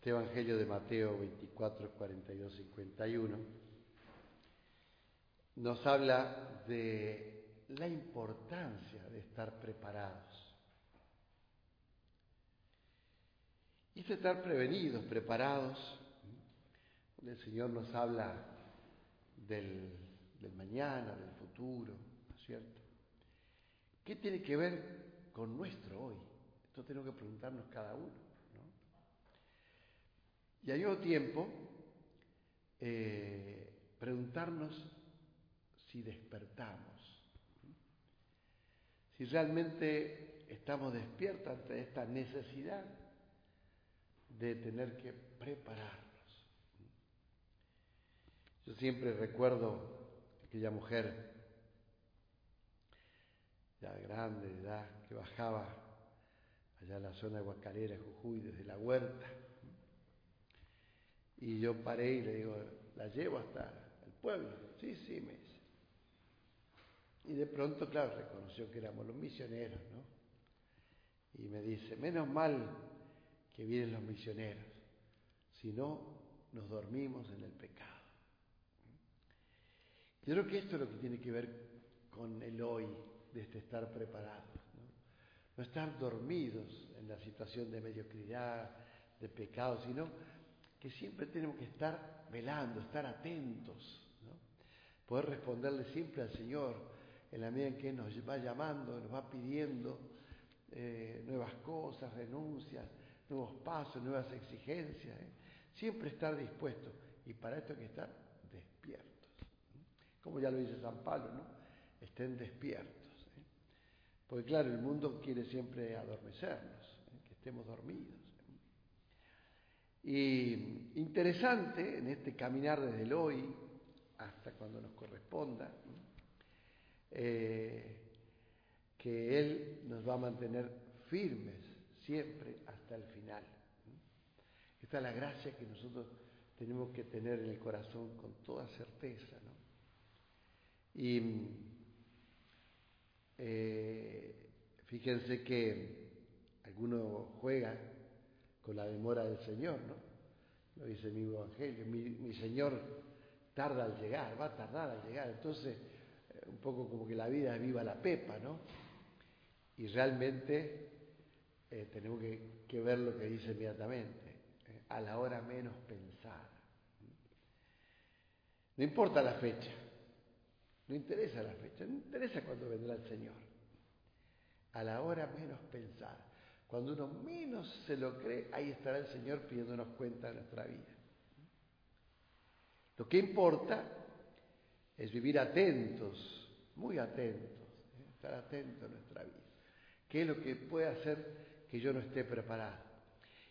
Este Evangelio de Mateo 24, 42, 51 nos habla de la importancia de estar preparados. Y de estar prevenidos, preparados. El Señor nos habla del, mañana, del futuro, ¿no es cierto? ¿Qué tiene que ver con nuestro hoy? Esto tenemos que preguntarnos cada uno. Y al mismo tiempo, eh, preguntarnos si despertamos, si realmente estamos despiertos ante esta necesidad de tener que prepararnos. Yo siempre recuerdo aquella mujer ya grande de edad que bajaba allá en la zona de Guacalera, Jujuy, desde la huerta y yo paré y le digo, la llevo hasta el pueblo. Sí, sí, me dice. Y de pronto, claro, reconoció que éramos los misioneros, ¿no? Y me dice, menos mal que vienen los misioneros, si no, nos dormimos en el pecado. Yo creo que esto es lo que tiene que ver con el hoy, de este estar preparados, ¿no? No estar dormidos en la situación de mediocridad, de pecado, sino que siempre tenemos que estar velando, estar atentos, poder responderle siempre al Señor en la medida en que nos va llamando, nos va pidiendo eh, nuevas cosas, renuncias, nuevos pasos, nuevas exigencias. ¿eh? Siempre estar dispuesto y para esto hay que estar despiertos. Como ya lo dice San Pablo, ¿no? Estén despiertos. ¿eh? Porque claro, el mundo quiere siempre adormecernos, que estemos dormidos. Y interesante en este caminar desde el hoy hasta cuando nos corresponda, eh, que Él nos va a mantener firmes siempre hasta el final. Esta es la gracia que nosotros tenemos que tener en el corazón con toda certeza. Y eh, fíjense que algunos juegan con la demora del Señor, ¿no? Lo dice mi evangelio, mi, Señor tarda al llegar, va a tardar al llegar. Entonces, eh, un poco como que la vida viva la pepa, ¿no? Y realmente eh, tenemos que, ver lo que dice inmediatamente, eh, a la hora menos pensada. No importa la fecha, no interesa la fecha, no interesa cuándo vendrá el Señor, a la hora menos pensada. Cuando uno menos se lo cree, ahí estará el Señor pidiéndonos cuenta de nuestra vida. Lo que importa es vivir atentos, muy atentos, ¿eh? estar atentos a nuestra vida. ¿Qué es lo que puede hacer que yo no esté preparado?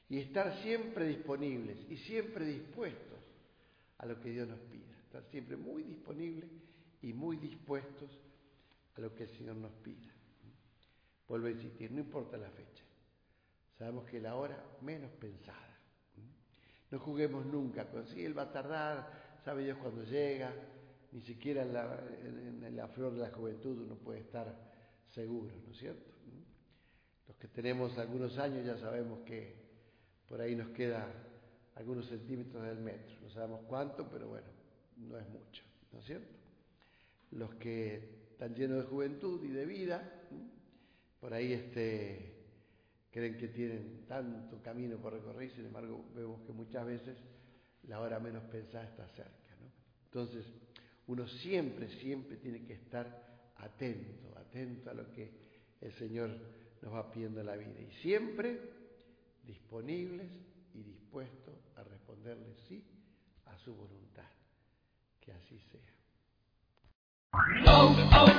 Y estar siempre disponibles y siempre dispuestos a lo que Dios nos pida. Estar siempre muy disponibles y muy dispuestos a lo que el Señor nos pida. Vuelvo a insistir, no importa la fecha. Sabemos que la hora menos pensada. No juguemos nunca con si Él va a tardar, sabe Dios cuando llega, ni siquiera en la, en la, flor de la juventud uno puede estar seguro, ¿no es cierto? Los que tenemos algunos años ya sabemos que por ahí nos queda algunos centímetros del metro, no sabemos cuánto, pero bueno, no es mucho, ¿no es cierto? Los que están llenos de juventud y de vida, por ahí este creen que tienen tanto camino por recorrer, sin embargo vemos que muchas veces la hora menos pensada está cerca. ¿no? Entonces, uno siempre, siempre tiene que estar atento, atento a lo que el Señor nos va pidiendo en la vida. Y siempre disponibles y dispuestos a responderle sí a su voluntad. Que así sea. Oh, oh,